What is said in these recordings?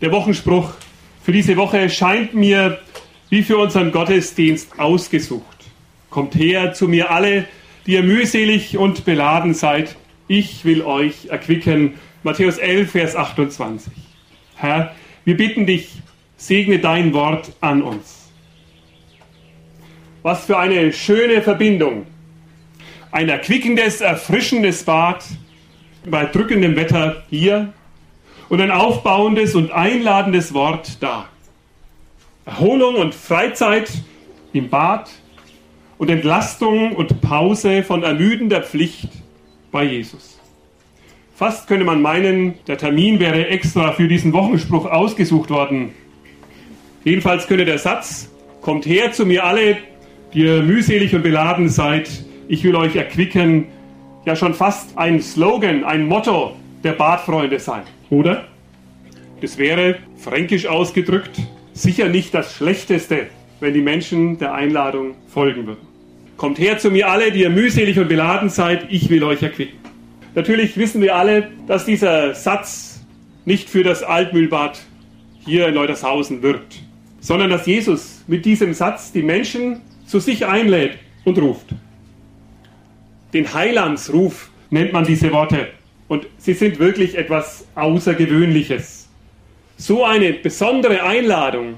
Der Wochenspruch für diese Woche scheint mir wie für unseren Gottesdienst ausgesucht. Kommt her zu mir alle, die ihr mühselig und beladen seid. Ich will euch erquicken. Matthäus 11, Vers 28. Herr, wir bitten dich, segne dein Wort an uns. Was für eine schöne Verbindung. Ein erquickendes, erfrischendes Bad bei drückendem Wetter hier und ein aufbauendes und einladendes Wort da. Erholung und Freizeit im Bad und Entlastung und Pause von ermüdender Pflicht bei Jesus. Fast könnte man meinen, der Termin wäre extra für diesen Wochenspruch ausgesucht worden. Jedenfalls könnte der Satz, kommt her zu mir alle, die ihr mühselig und beladen seid, ich will euch erquicken, ja schon fast ein Slogan, ein Motto der Badfreunde sein, oder? Das wäre, fränkisch ausgedrückt, sicher nicht das Schlechteste, wenn die Menschen der Einladung folgen würden. Kommt her zu mir alle, die ihr mühselig und beladen seid, ich will euch erquicken. Natürlich wissen wir alle, dass dieser Satz nicht für das Altmühlbad hier in Leutershausen wirkt, sondern dass Jesus mit diesem Satz die Menschen zu sich einlädt und ruft. Den Heilandsruf nennt man diese Worte. Und sie sind wirklich etwas Außergewöhnliches. So eine besondere Einladung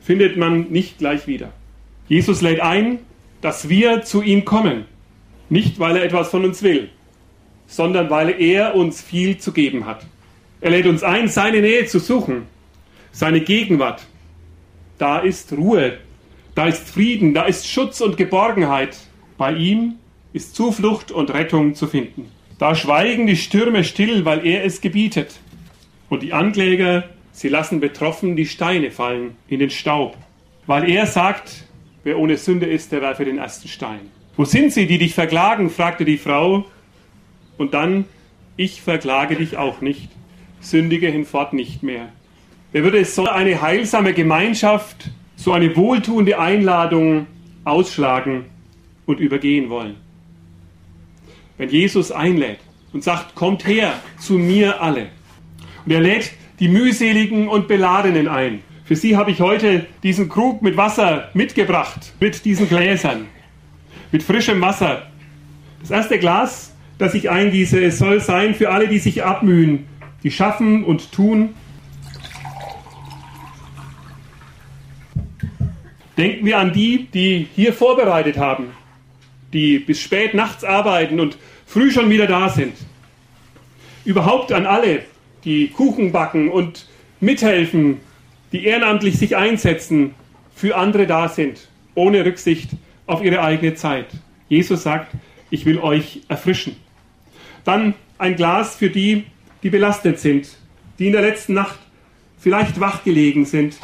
findet man nicht gleich wieder. Jesus lädt ein, dass wir zu ihm kommen. Nicht, weil er etwas von uns will, sondern weil er uns viel zu geben hat. Er lädt uns ein, seine Nähe zu suchen, seine Gegenwart. Da ist Ruhe, da ist Frieden, da ist Schutz und Geborgenheit. Bei ihm ist Zuflucht und Rettung zu finden. Da schweigen die Stürme still, weil er es gebietet. Und die Ankläger, sie lassen betroffen die Steine fallen in den Staub. Weil er sagt, wer ohne Sünde ist, der werfe den ersten Stein. Wo sind sie, die dich verklagen? fragte die Frau. Und dann, ich verklage dich auch nicht. Sündige hinfort nicht mehr. Wer würde so eine heilsame Gemeinschaft, so eine wohltuende Einladung ausschlagen und übergehen wollen? Wenn Jesus einlädt und sagt, kommt her zu mir alle. Und er lädt die mühseligen und Beladenen ein. Für sie habe ich heute diesen Krug mit Wasser mitgebracht, mit diesen Gläsern, mit frischem Wasser. Das erste Glas, das ich eingieße, soll sein für alle, die sich abmühen, die schaffen und tun. Denken wir an die, die hier vorbereitet haben, die bis spät nachts arbeiten und früh schon wieder da sind. Überhaupt an alle, die Kuchen backen und mithelfen, die ehrenamtlich sich einsetzen, für andere da sind, ohne Rücksicht auf ihre eigene Zeit. Jesus sagt, ich will euch erfrischen. Dann ein Glas für die, die belastet sind, die in der letzten Nacht vielleicht wach gelegen sind,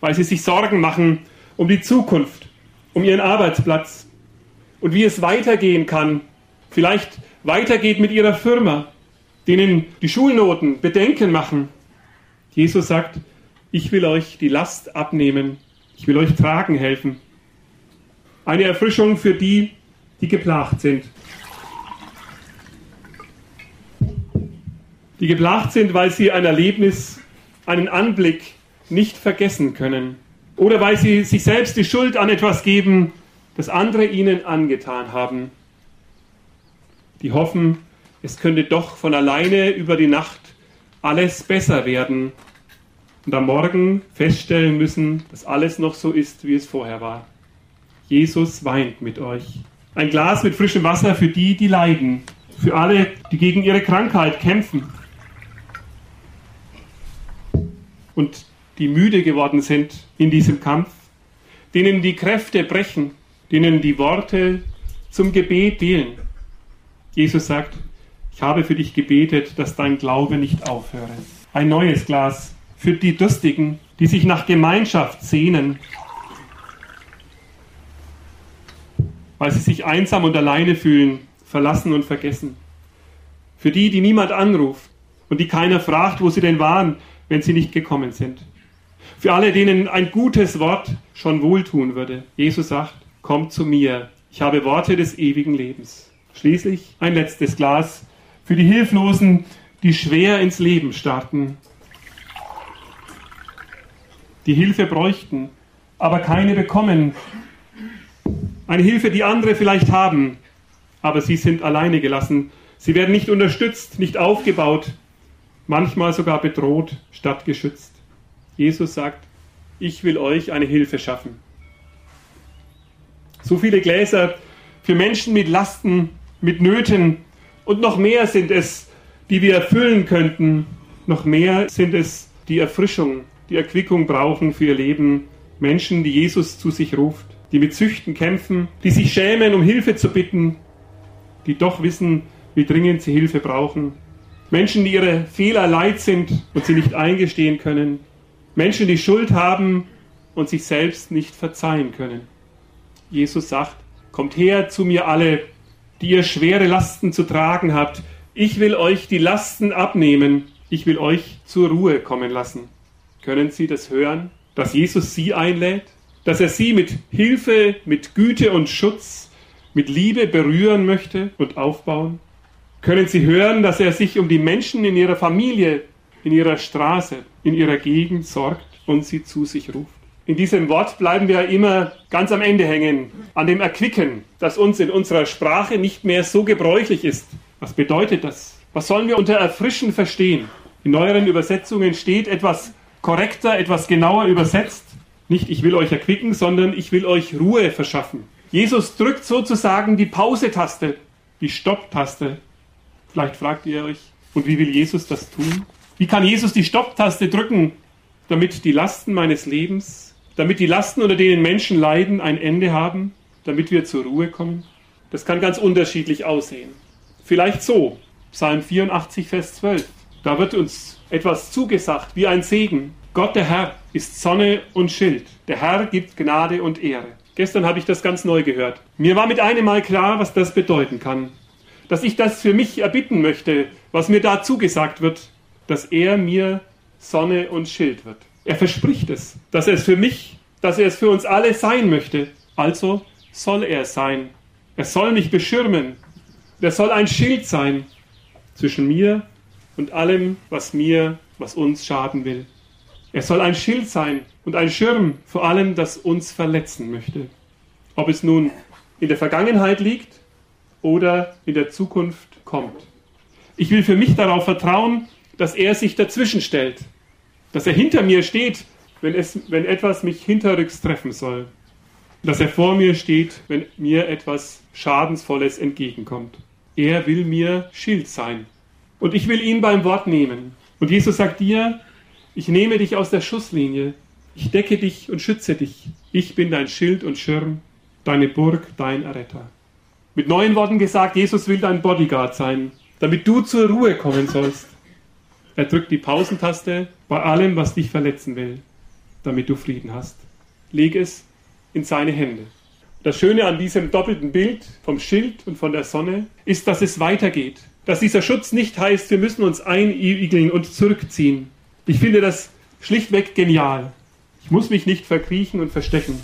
weil sie sich Sorgen machen um die Zukunft, um ihren Arbeitsplatz und wie es weitergehen kann. Vielleicht weitergeht mit ihrer Firma, denen die Schulnoten Bedenken machen. Jesus sagt, ich will euch die Last abnehmen, ich will euch tragen helfen. Eine Erfrischung für die, die geplagt sind. Die geplagt sind, weil sie ein Erlebnis, einen Anblick, nicht vergessen können. Oder weil sie sich selbst die Schuld an etwas geben, das andere ihnen angetan haben. Die hoffen, es könnte doch von alleine über die Nacht alles besser werden und am Morgen feststellen müssen, dass alles noch so ist, wie es vorher war. Jesus weint mit euch. Ein Glas mit frischem Wasser für die, die leiden, für alle, die gegen ihre Krankheit kämpfen. Und die müde geworden sind in diesem Kampf, denen die Kräfte brechen, denen die Worte zum Gebet fehlen. Jesus sagt, ich habe für dich gebetet, dass dein Glaube nicht aufhöre. Ein neues Glas für die Durstigen, die sich nach Gemeinschaft sehnen, weil sie sich einsam und alleine fühlen, verlassen und vergessen. Für die, die niemand anruft und die keiner fragt, wo sie denn waren, wenn sie nicht gekommen sind. Für alle, denen ein gutes Wort schon wohltun würde. Jesus sagt, kommt zu mir, ich habe Worte des ewigen Lebens. Schließlich ein letztes Glas für die Hilflosen, die schwer ins Leben starten, die Hilfe bräuchten, aber keine bekommen. Eine Hilfe, die andere vielleicht haben, aber sie sind alleine gelassen. Sie werden nicht unterstützt, nicht aufgebaut, manchmal sogar bedroht statt geschützt. Jesus sagt, ich will euch eine Hilfe schaffen. So viele Gläser für Menschen mit Lasten, mit Nöten und noch mehr sind es, die wir erfüllen könnten. Noch mehr sind es, die Erfrischung, die Erquickung brauchen für ihr Leben. Menschen, die Jesus zu sich ruft, die mit Süchten kämpfen, die sich schämen, um Hilfe zu bitten, die doch wissen, wie dringend sie Hilfe brauchen. Menschen, die ihre Fehler leid sind und sie nicht eingestehen können. Menschen, die Schuld haben und sich selbst nicht verzeihen können. Jesus sagt, kommt her zu mir alle, die ihr schwere Lasten zu tragen habt. Ich will euch die Lasten abnehmen. Ich will euch zur Ruhe kommen lassen. Können Sie das hören, dass Jesus Sie einlädt? Dass er Sie mit Hilfe, mit Güte und Schutz, mit Liebe berühren möchte und aufbauen? Können Sie hören, dass er sich um die Menschen in Ihrer Familie, in Ihrer Straße, in Ihrer Gegend sorgt und sie zu sich ruft? In diesem Wort bleiben wir immer ganz am Ende hängen, an dem Erquicken, das uns in unserer Sprache nicht mehr so gebräuchlich ist. Was bedeutet das? Was sollen wir unter Erfrischen verstehen? In neueren Übersetzungen steht etwas korrekter, etwas genauer übersetzt. Nicht ich will euch erquicken, sondern ich will euch Ruhe verschaffen. Jesus drückt sozusagen die Pause-Taste, die Stopp-Taste. Vielleicht fragt ihr euch, und wie will Jesus das tun? Wie kann Jesus die Stopp-Taste drücken, damit die Lasten meines Lebens damit die Lasten, unter denen Menschen leiden, ein Ende haben, damit wir zur Ruhe kommen? Das kann ganz unterschiedlich aussehen. Vielleicht so, Psalm 84, Vers 12. Da wird uns etwas zugesagt wie ein Segen. Gott der Herr ist Sonne und Schild. Der Herr gibt Gnade und Ehre. Gestern habe ich das ganz neu gehört. Mir war mit einem Mal klar, was das bedeuten kann. Dass ich das für mich erbitten möchte, was mir da zugesagt wird, dass er mir Sonne und Schild wird. Er verspricht es, dass er es für mich, dass er es für uns alle sein möchte. Also soll er sein. Er soll mich beschirmen. Er soll ein Schild sein zwischen mir und allem, was mir, was uns schaden will. Er soll ein Schild sein und ein Schirm vor allem, das uns verletzen möchte. Ob es nun in der Vergangenheit liegt oder in der Zukunft kommt. Ich will für mich darauf vertrauen, dass er sich dazwischen stellt dass er hinter mir steht, wenn, es, wenn etwas mich hinterrücks treffen soll. Dass er vor mir steht, wenn mir etwas Schadensvolles entgegenkommt. Er will mir Schild sein. Und ich will ihn beim Wort nehmen. Und Jesus sagt dir, ich nehme dich aus der Schusslinie. Ich decke dich und schütze dich. Ich bin dein Schild und Schirm, deine Burg, dein Erretter. Mit neuen Worten gesagt, Jesus will dein Bodyguard sein, damit du zur Ruhe kommen sollst. Er drückt die Pausentaste bei allem, was dich verletzen will, damit du Frieden hast. Leg es in seine Hände. Das Schöne an diesem doppelten Bild vom Schild und von der Sonne ist, dass es weitergeht. Dass dieser Schutz nicht heißt, wir müssen uns einigeln und zurückziehen. Ich finde das schlichtweg genial. Ich muss mich nicht verkriechen und verstecken.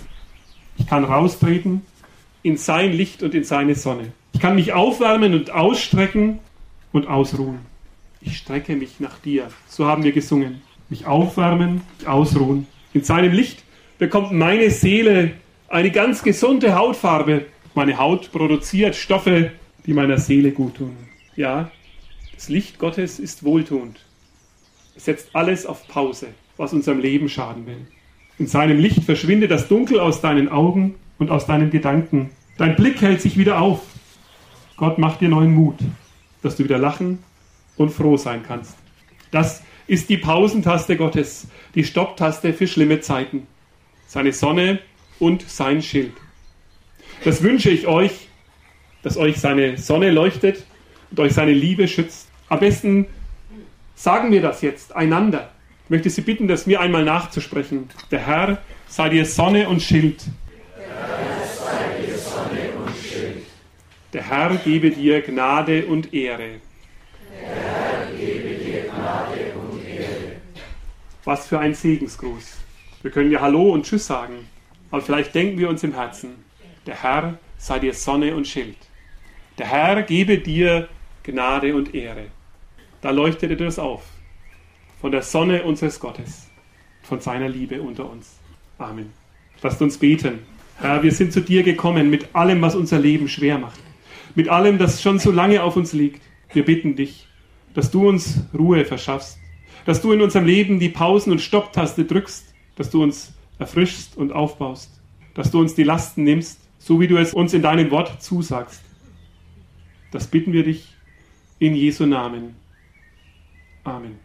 Ich kann raustreten in sein Licht und in seine Sonne. Ich kann mich aufwärmen und ausstrecken und ausruhen ich strecke mich nach dir. So haben wir gesungen. Mich aufwärmen, mich ausruhen. In seinem Licht bekommt meine Seele eine ganz gesunde Hautfarbe. Meine Haut produziert Stoffe, die meiner Seele gut tun. Ja, das Licht Gottes ist wohltuend. Es setzt alles auf Pause, was unserem Leben schaden will. In seinem Licht verschwindet das Dunkel aus deinen Augen und aus deinen Gedanken. Dein Blick hält sich wieder auf. Gott macht dir neuen Mut, dass du wieder lachen und froh sein kannst. Das ist die Pausentaste Gottes, die Stopptaste für schlimme Zeiten. Seine Sonne und sein Schild. Das wünsche ich euch, dass euch seine Sonne leuchtet und euch seine Liebe schützt. Am besten sagen wir das jetzt einander. Ich möchte Sie bitten, das mir einmal nachzusprechen. Der Herr sei dir Sonne und Schild. Der Herr gebe dir Gnade und Ehre. Was für ein Segensgruß. Wir können ja Hallo und Tschüss sagen, aber vielleicht denken wir uns im Herzen, der Herr sei dir Sonne und Schild. Der Herr gebe dir Gnade und Ehre. Da leuchtete das auf. Von der Sonne unseres Gottes, von seiner Liebe unter uns. Amen. Lasst uns beten. Herr, wir sind zu dir gekommen mit allem, was unser Leben schwer macht. Mit allem, das schon so lange auf uns liegt. Wir bitten dich, dass du uns Ruhe verschaffst. Dass du in unserem Leben die Pausen- und Stopptaste drückst. Dass du uns erfrischst und aufbaust. Dass du uns die Lasten nimmst, so wie du es uns in deinem Wort zusagst. Das bitten wir dich in Jesu Namen. Amen.